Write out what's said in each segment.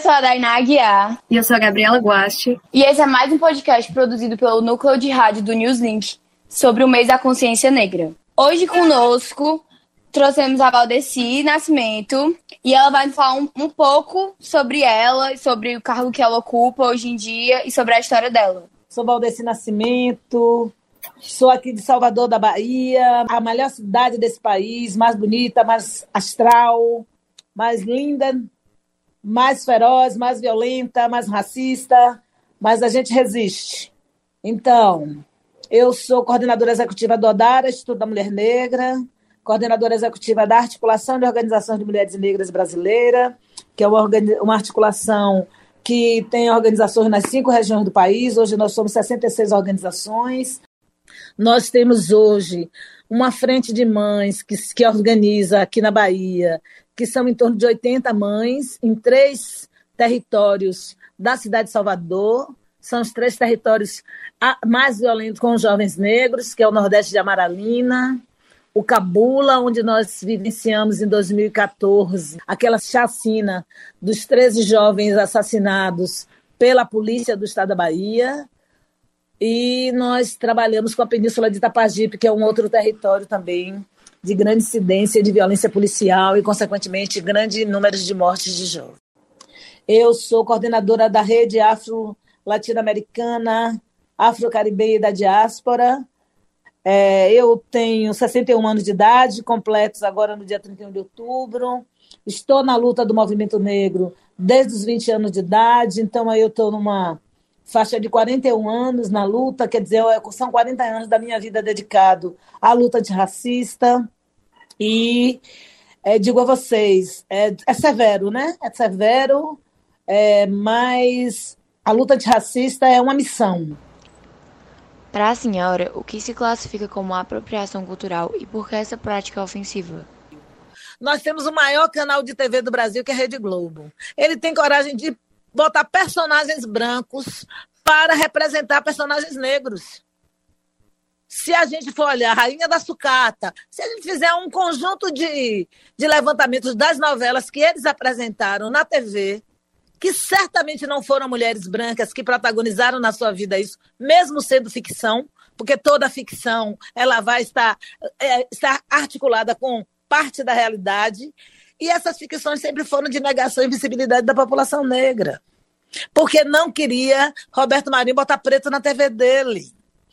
eu sou a Dainá Aguiar. E eu sou a Gabriela Guaste. E esse é mais um podcast produzido pelo Núcleo de Rádio do Newslink sobre o mês da consciência negra. Hoje conosco trouxemos a Valdeci Nascimento e ela vai falar um, um pouco sobre ela, sobre o cargo que ela ocupa hoje em dia e sobre a história dela. Sou Valdeci Nascimento, sou aqui de Salvador da Bahia, a melhor cidade desse país, mais bonita, mais astral, mais linda, mais feroz, mais violenta, mais racista, mas a gente resiste. Então, eu sou coordenadora executiva do ODARA, Instituto da Mulher Negra, coordenadora executiva da Articulação de Organizações de Mulheres Negras Brasileira, que é uma, articulação que tem organizações nas cinco regiões do país. Hoje nós somos 66 organizações. Nós temos hoje uma frente de mães que, que organiza aqui na Bahia, que são em torno de 80 mães, em três territórios da cidade de Salvador. São os três territórios mais violentos com os jovens negros, que é o Nordeste de Amaralina, o Cabula, onde nós vivenciamos em 2014 aquela chacina dos 13 jovens assassinados pela polícia do estado da Bahia. E nós trabalhamos com a Península de Itapajipe, que é um outro território também de grande incidência de violência policial e, consequentemente, grande número de mortes de jovens. Eu sou coordenadora da rede afro-latino-americana, afro-caribenha da diáspora, é, eu tenho 61 anos de idade, completos agora no dia 31 de outubro. Estou na luta do movimento negro desde os 20 anos de idade, então aí eu estou numa faixa de 41 anos na luta, quer dizer, são 40 anos da minha vida dedicado à luta antirracista. E é, digo a vocês, é, é, severo, né? É severo, é, mas a luta antirracista é uma missão. Para a senhora, o que se classifica como apropriação cultural e por que essa prática é ofensiva? Nós temos o maior canal de TV do Brasil, que é a Rede Globo. Ele tem coragem de botar personagens brancos para representar personagens negros. Se a gente for olhar Rainha da Sucata, se a gente fizer um conjunto de, de levantamentos das novelas que eles apresentaram na TV, que certamente não foram mulheres brancas que protagonizaram na sua vida isso, mesmo sendo ficção, porque toda ficção ela vai estar, é, estar articulada com parte da realidade. E essas ficções sempre foram de negação e visibilidade da população negra. Porque não queria Roberto Marinho botar preto na TV dele.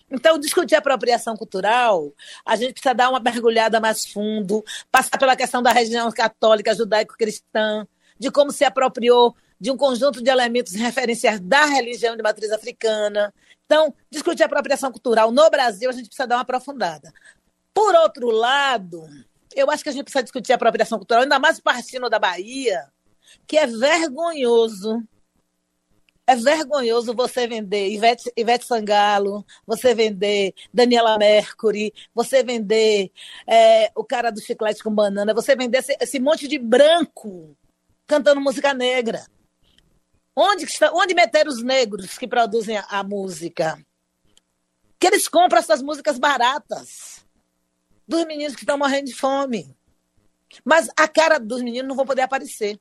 Então, discutir apropriação cultural, a gente precisa dar uma mergulhada mais fundo, passar pela questão da região católica, judaico-cristã, de como se apropriou de um conjunto de elementos referenciais da religião de matriz africana. Então, discutir apropriação cultural no Brasil, a gente precisa dar uma aprofundada. Por outro lado, eu acho que a gente precisa discutir apropriação cultural, ainda mais partindo da Bahia, que é vergonhoso. É vergonhoso você vender Ivete, Ivete Sangalo, você vender Daniela Mercury, você vender é, o cara do chiclete com banana, você vender esse, esse monte de branco cantando música negra. Onde, está, onde meter os negros que produzem a, a música? Que eles compram essas músicas baratas dos meninos que estão morrendo de fome. Mas a cara dos meninos não vão poder aparecer.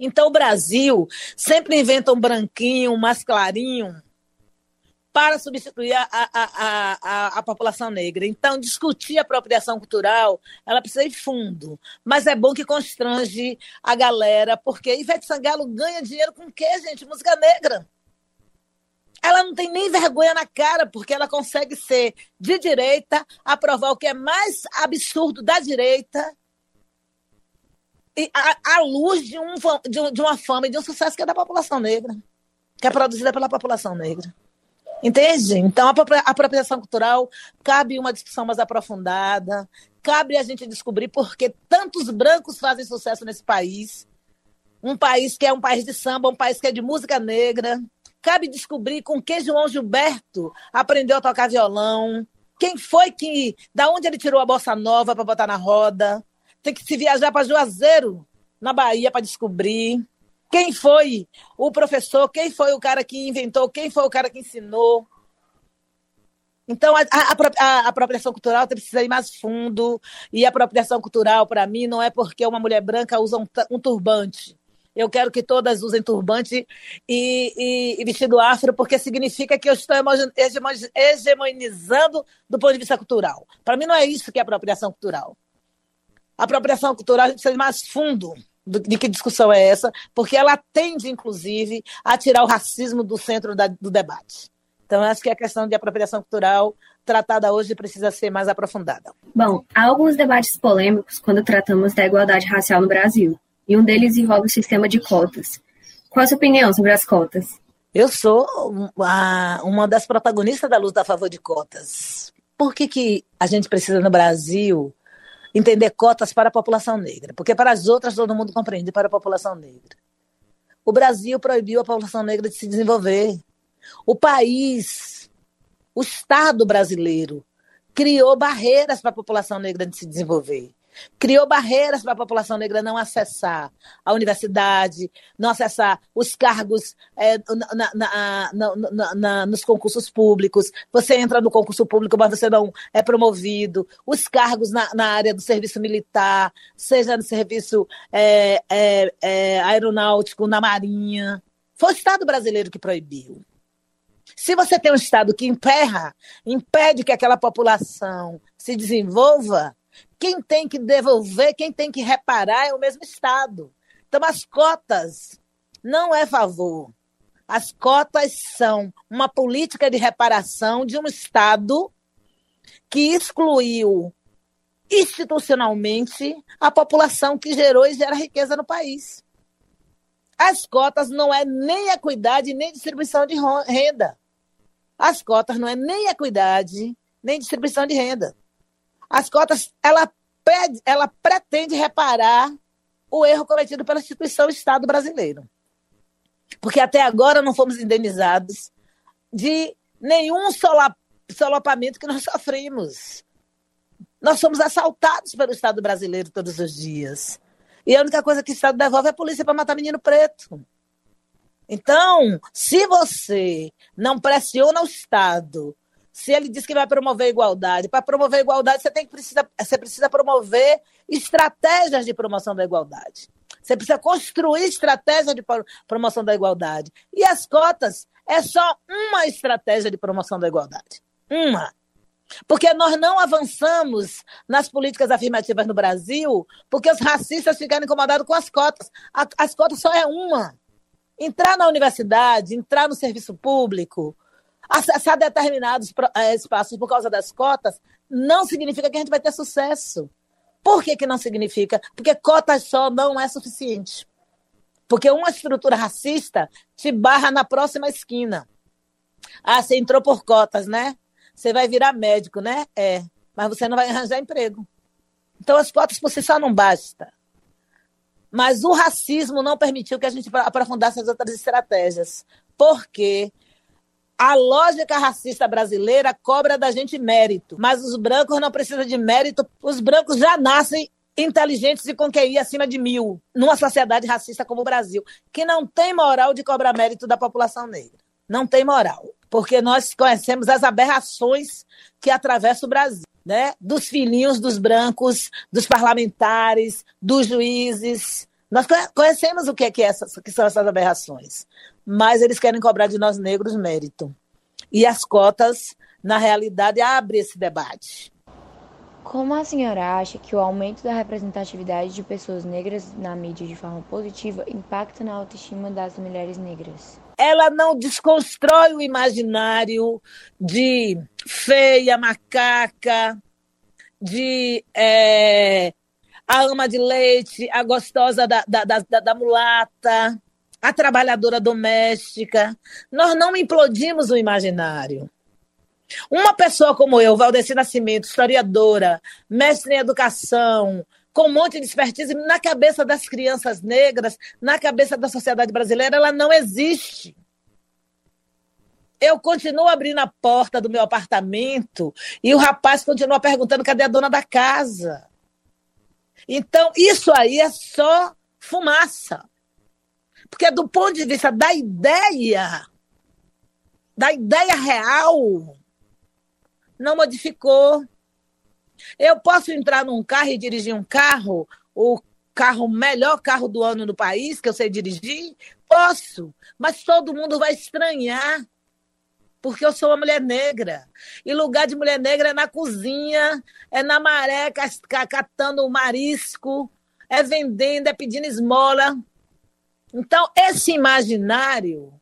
Então o Brasil sempre inventa um branquinho, um mais clarinho, para substituir a, a, a, a, população negra. Então, discutir a apropriação cultural, ela precisa ir fundo. Mas é bom que constrange a galera, porque Ivete Sangalo ganha dinheiro com o quê, gente? Música negra. Ela não tem nem vergonha na cara, porque ela consegue ser de direita, aprovar o que é mais absurdo da direita, e à, luz de, um, de, de uma fama e de um sucesso que é da população negra, que é produzida pela população negra. Entende? Então, a apropriação cultural cabe uma discussão mais aprofundada, cabe a gente descobrir por que tantos brancos fazem sucesso nesse país. Um país que é um país de samba, um país que é de música negra. Cabe descobrir com que João Gilberto aprendeu a tocar violão. Quem foi que. Da onde ele tirou a bossa nova para botar na roda? Tem que se viajar para Juazeiro, na Bahia, para descobrir. Quem foi o professor? Quem foi o cara que inventou? Quem foi o cara que ensinou? Então, a, a, a, apropriação cultural precisa ir mais fundo. E a apropriação cultural, para mim, não é porque uma mulher branca usa um, um turbante. Eu quero que todas usem turbante e, e, e vestido afro, porque significa que eu estou hegemonizando do ponto de vista cultural. Para mim, não é isso que é apropriação cultural. A apropriação cultural a gente precisa mais fundo de que discussão é essa, porque ela tende, inclusive, a tirar o racismo do centro da, do debate. Então, acho que a questão de apropriação cultural tratada hoje precisa ser mais aprofundada. Bom, há alguns debates polêmicos quando tratamos da igualdade racial no Brasil e um deles envolve o sistema de cotas. Qual a sua opinião sobre as cotas? Eu sou uma, uma das protagonistas da luta a favor de cotas. Por que, que a gente precisa no Brasil entender cotas para a população negra? Porque para as outras todo mundo compreende, para a população negra. O Brasil proibiu a população negra de se desenvolver. O país, o Estado brasileiro, criou barreiras para a população negra de se desenvolver criou barreiras para a população negra não acessar a universidade, não acessar os cargos é, na, na, na, nos concursos públicos. Você entra no concurso público, mas você não é promovido. Os cargos na, área do serviço militar, seja no serviço é, é, é, aeronáutico, na marinha. Foi o Estado brasileiro que proibiu. Se você tem um Estado que emperra, impede que aquela população se desenvolva, quem tem que devolver, quem tem que reparar é o mesmo Estado. Então, as cotas não é favor. As cotas são uma política de reparação de um Estado que excluiu institucionalmente a população que gerou e gera riqueza no país. As cotas não é nem equidade, nem distribuição de renda. As cotas não é nem equidade, nem distribuição de renda. As cotas, ela, pede, ela pretende reparar o erro cometido pela instituição Estado brasileiro. Porque até agora não fomos indenizados de nenhum solapamento que nós sofrimos. Nós somos assaltados pelo Estado brasileiro todos os dias. E a única coisa que o Estado devolve é a polícia para matar menino preto. Então, se você não pressiona o Estado se ele diz que vai promover igualdade, para promover igualdade você tem que precisa, você precisa promover estratégias de promoção da igualdade. Você precisa construir estratégia de promoção da igualdade. E as cotas é só uma estratégia de promoção da igualdade. Uma. Porque nós não avançamos nas políticas afirmativas no Brasil porque os racistas ficaram incomodados com as cotas. As cotas só é uma. Entrar na universidade, entrar no serviço público, acessar determinados eh, espaços por causa das cotas, não significa que a gente vai ter sucesso. Por que, que não significa? Porque cotas só não é suficiente. Porque uma estrutura racista te barra na próxima esquina. Ah, você entrou por cotas, né? Você vai virar médico, né? É. Mas você não vai arranjar emprego. Então, as cotas por si só não basta. Mas o racismo não permitiu que a gente aprofundasse as outras estratégias. Por quê? A lógica racista brasileira cobra da gente mérito, mas os brancos não precisam de mérito. Os brancos já nascem inteligentes e com QI acima de mil, numa sociedade racista como o Brasil, que não tem moral de cobrar mérito da população negra. Não tem moral. Porque nós conhecemos as aberrações que atravessam o Brasil. Né? Dos filhinhos dos brancos, dos parlamentares, dos juízes. Nós conhecemos o que, é que, é essas, que são essas aberrações mas eles querem cobrar de nós negros mérito. E as cotas, na realidade, abrem esse debate. Como a senhora acha que o aumento da representatividade de pessoas negras na mídia de forma positiva impacta na autoestima das mulheres negras? Ela não desconstrói o imaginário de feia, macaca, de é, a ama de leite, a gostosa da, da, da, da mulata a trabalhadora doméstica. Nós não implodimos o imaginário. Uma pessoa como eu, Valdeci Nascimento, historiadora, mestre em educação, com um monte de expertise, na cabeça das crianças negras, na cabeça da sociedade brasileira, ela não existe. Eu continuo abrindo a porta do meu apartamento e o rapaz continua perguntando cadê a dona da casa. Então, isso aí é só fumaça. Porque do ponto de vista da ideia, da ideia real, não modificou. Eu posso entrar num carro e dirigir um carro, o carro, melhor carro do ano no país, que eu sei dirigir? Posso, mas todo mundo vai estranhar, porque eu sou uma mulher negra. E lugar de mulher negra é na cozinha, é na maré, catando o marisco, é vendendo, é pedindo esmola. Então, esse imaginário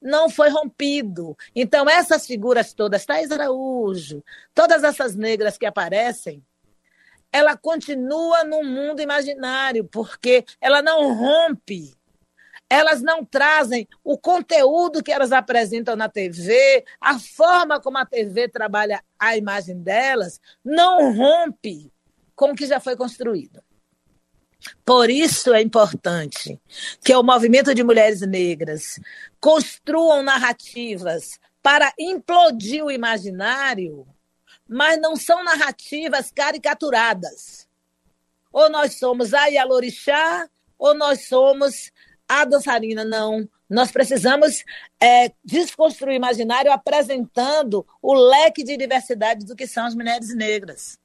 não foi rompido. Então, essas figuras todas, Thais Araújo, todas essas negras que aparecem, ela continua no mundo imaginário, porque ela não rompe. Elas não trazem o conteúdo que elas apresentam na TV, a forma como a TV trabalha a imagem delas, não rompe com o que já foi construído. Por isso é importante que o movimento de mulheres negras construam narrativas para implodir o imaginário mas não são narrativas caricaturadas. Ou nós somos a Yalorixá, ou nós somos a dançarina. Não. Nós precisamos é, desconstruir o imaginário apresentando o leque de diversidade do que são as mulheres negras,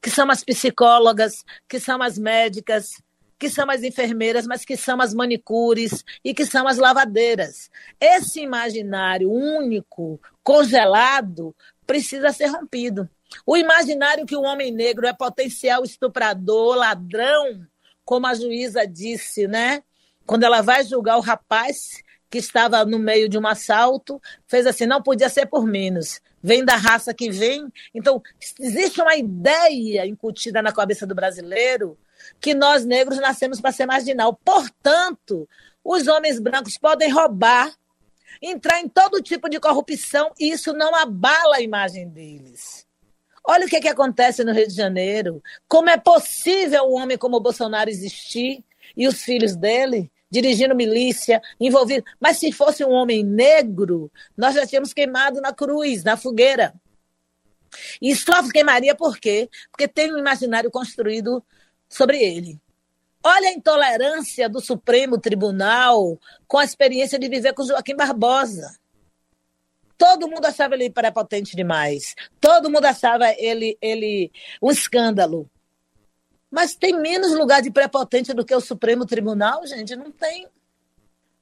que são as psicólogas, que são as médicas, que são as enfermeiras, mas que são as manicures e que são as lavadeiras. Esse imaginário único, congelado, precisa ser rompido. O imaginário que o homem negro é potencial estuprador, ladrão, como a juíza disse, né? Quando ela vai julgar o rapaz que estava no meio de um assalto, fez assim, não podia ser por menos. Vem da raça que vem. Então, existe uma ideia incutida na cabeça do brasileiro que nós negros nascemos para ser marginal. Portanto, os homens brancos podem roubar entrar em todo tipo de corrupção e isso não abala a imagem deles. Olha o que, é que acontece no Rio de Janeiro. Como é possível um homem como o Bolsonaro existir e os filhos dele dirigindo milícia, envolvido. Mas se fosse um homem negro, nós já tínhamos queimado na cruz, na fogueira. E só queimaria por quê? Porque tem um imaginário construído sobre ele. Olha a intolerância do Supremo Tribunal com a experiência de viver com Joaquim Barbosa. Todo mundo achava ele prepotente demais. Todo mundo achava ele, ele um escândalo. Mas tem menos lugar de prepotente do que o Supremo Tribunal, gente? Não tem.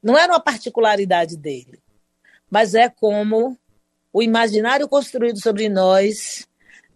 Não era uma particularidade dele. Mas é como o imaginário construído sobre nós,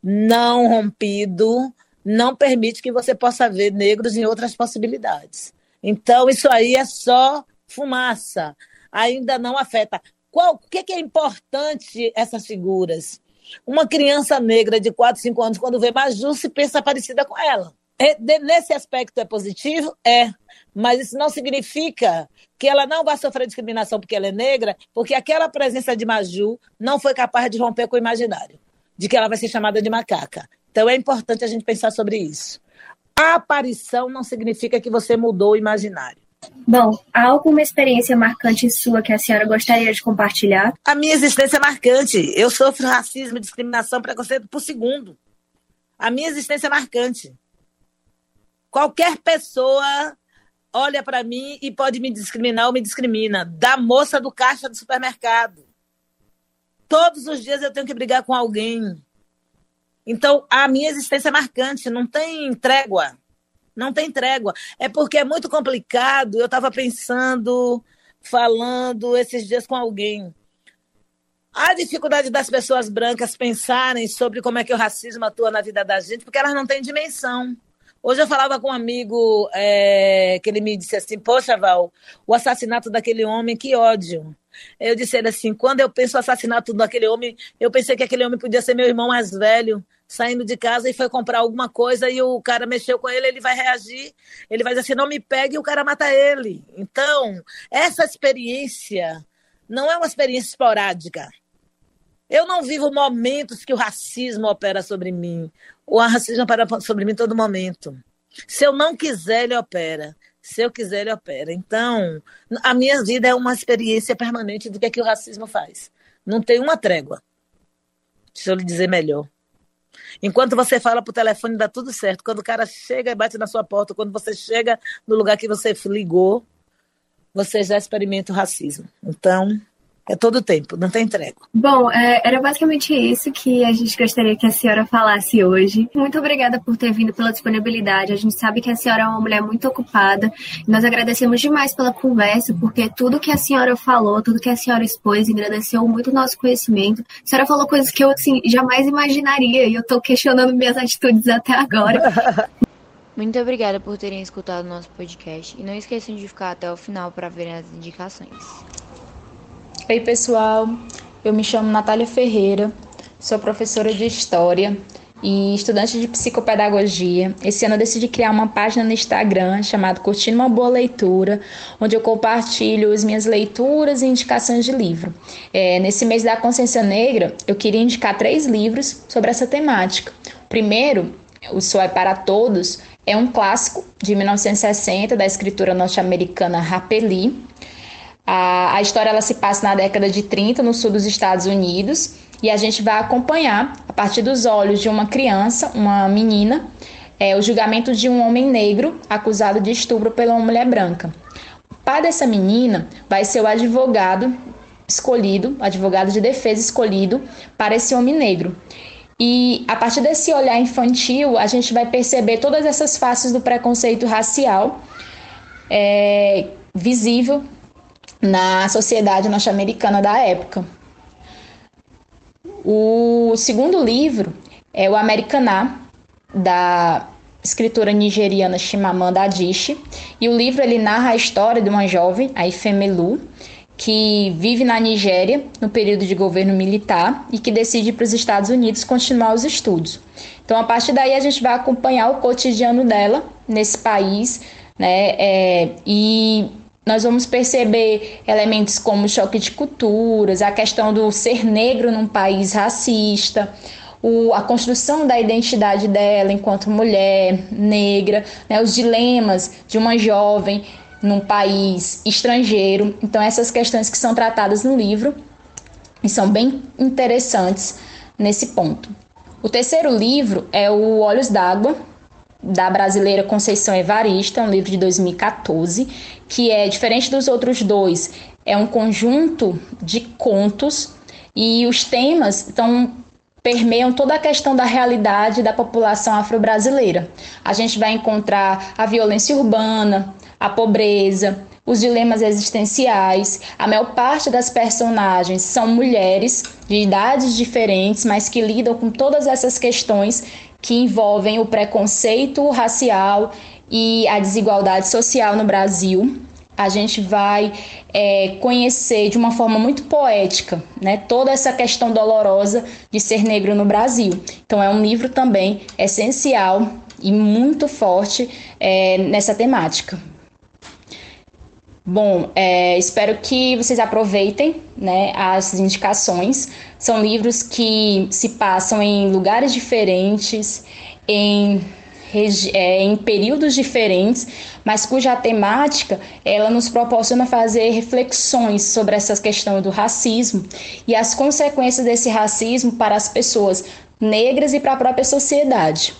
não rompido, não permite que você possa ver negros em outras possibilidades. Então, isso aí é só fumaça, ainda não afeta. Qual, o que, que é importante essas figuras? Uma criança negra de 4, 5 anos, quando vê Maju, se pensa parecida com ela. É, de, nesse aspecto é positivo? É. Mas isso não significa que ela não vai sofrer discriminação porque ela é negra, porque aquela presença de Maju não foi capaz de romper com o imaginário, de que ela vai ser chamada de macaca. Então é importante a gente pensar sobre isso. A aparição não significa que você mudou o imaginário. Bom, há alguma experiência marcante sua que a senhora gostaria de compartilhar? A minha existência é marcante. Eu sofro racismo, discriminação, preconceito por segundo. A minha existência é marcante. Qualquer pessoa olha para mim e pode me discriminar ou me discrimina. Da moça do caixa do supermercado. Todos os dias eu tenho que brigar com alguém. Então, a minha existência é marcante, não tem trégua. Não tem trégua. É porque é muito complicado. Eu estava pensando, falando esses dias com alguém. A dificuldade das pessoas brancas pensarem sobre como é que o racismo atua na vida da gente, porque elas não têm dimensão. Hoje eu falava com um amigo é, que ele me disse assim: Poxa, Val, o assassinato daquele homem, que ódio. Eu disse ele assim: quando eu penso no assassinato daquele homem, eu pensei que aquele homem podia ser meu irmão mais velho, saindo de casa e foi comprar alguma coisa e o cara mexeu com ele, ele vai reagir, ele vai dizer assim: não me pegue e o cara mata ele. Então, essa experiência não é uma experiência esporádica. Eu não vivo momentos que o racismo opera sobre mim. O racismo opera sobre mim todo momento. Se eu não quiser, ele opera. Se eu quiser, ele opera. Então, a minha vida é uma experiência permanente do que, é que o racismo faz. Não tem uma trégua. Deixa eu lhe dizer melhor. Enquanto você fala por telefone, dá tudo certo. Quando o cara chega e bate na sua porta, quando você chega no lugar que você ligou, você já experimenta o racismo. Então, É todo o tempo, não tem entrega. Bom, é, era basicamente isso que a gente gostaria que a senhora falasse hoje. Muito obrigada por ter vindo pela disponibilidade. A gente sabe que a senhora é uma mulher muito ocupada. Nós agradecemos demais pela conversa, porque tudo que a senhora falou, tudo que a senhora expôs, engrandeceu muito o nosso conhecimento. A senhora falou coisas que eu assim, jamais imaginaria e eu estou questionando minhas atitudes até agora. Muito obrigada por terem escutado o nosso podcast e não esqueçam de ficar até o final para verem as indicações. Oi, pessoal. Eu me chamo Natália Ferreira, sou professora de História e estudante de Psicopedagogia. Esse ano eu decidi criar uma página no Instagram chamada Curtindo uma Boa Leitura, onde eu compartilho as minhas leituras e indicações de livro. É, nesse mês da Consciência Negra, eu queria indicar três livros sobre essa temática. O primeiro, O Sol é para Todos, é um clássico de 1960 da escritora norte-americana Lee. A, a história ela se passa na década de 30 no sul dos Estados Unidos e a gente vai acompanhar, a partir dos olhos de uma criança, uma menina, é, o julgamento de um homem negro acusado de estupro pela mulher branca. O pai dessa menina vai ser o advogado escolhido, advogado de defesa escolhido para esse homem negro. E a partir desse olhar infantil, a gente vai perceber todas essas faces do preconceito racial é, visível na sociedade norte-americana da época. O segundo livro é o Americaná, da escritora nigeriana Chimamanda Adichie, e o livro ele narra a história de uma jovem, a Ifemelu, que vive na Nigéria no período de governo militar e que decide para os Estados Unidos continuar os estudos. Então, a partir daí, a gente vai acompanhar o cotidiano dela nesse país, né? É, e nós vamos perceber elementos como choque de culturas, a questão do ser negro num país racista, o, a construção da identidade dela enquanto mulher negra, né, os dilemas de uma jovem num país estrangeiro. Então, essas questões que são tratadas no livro e são bem interessantes nesse ponto. O terceiro livro é o Olhos d'Água, da brasileira Conceição Evarista, um livro de 2014, que é diferente dos outros dois, é um conjunto de contos e os temas estão permeiam toda a questão da realidade da população afro-brasileira. A gente vai encontrar a violência urbana, a pobreza, os dilemas existenciais. A maior parte das personagens são mulheres de idades diferentes, mas que lidam com todas essas questões que envolvem o preconceito racial e a desigualdade social no Brasil. A gente vai é, conhecer de uma forma muito poética né, toda essa questão dolorosa de ser negro no Brasil. Então, é um livro também essencial e muito forte é, nessa temática. Bom, é, espero que vocês aproveitem né, as indicações. São livros que se passam em lugares diferentes, em, é, em períodos diferentes, mas cuja temática ela nos proporciona fazer reflexões sobre essa questão do racismo e as consequências desse racismo para as pessoas negras e para a própria sociedade.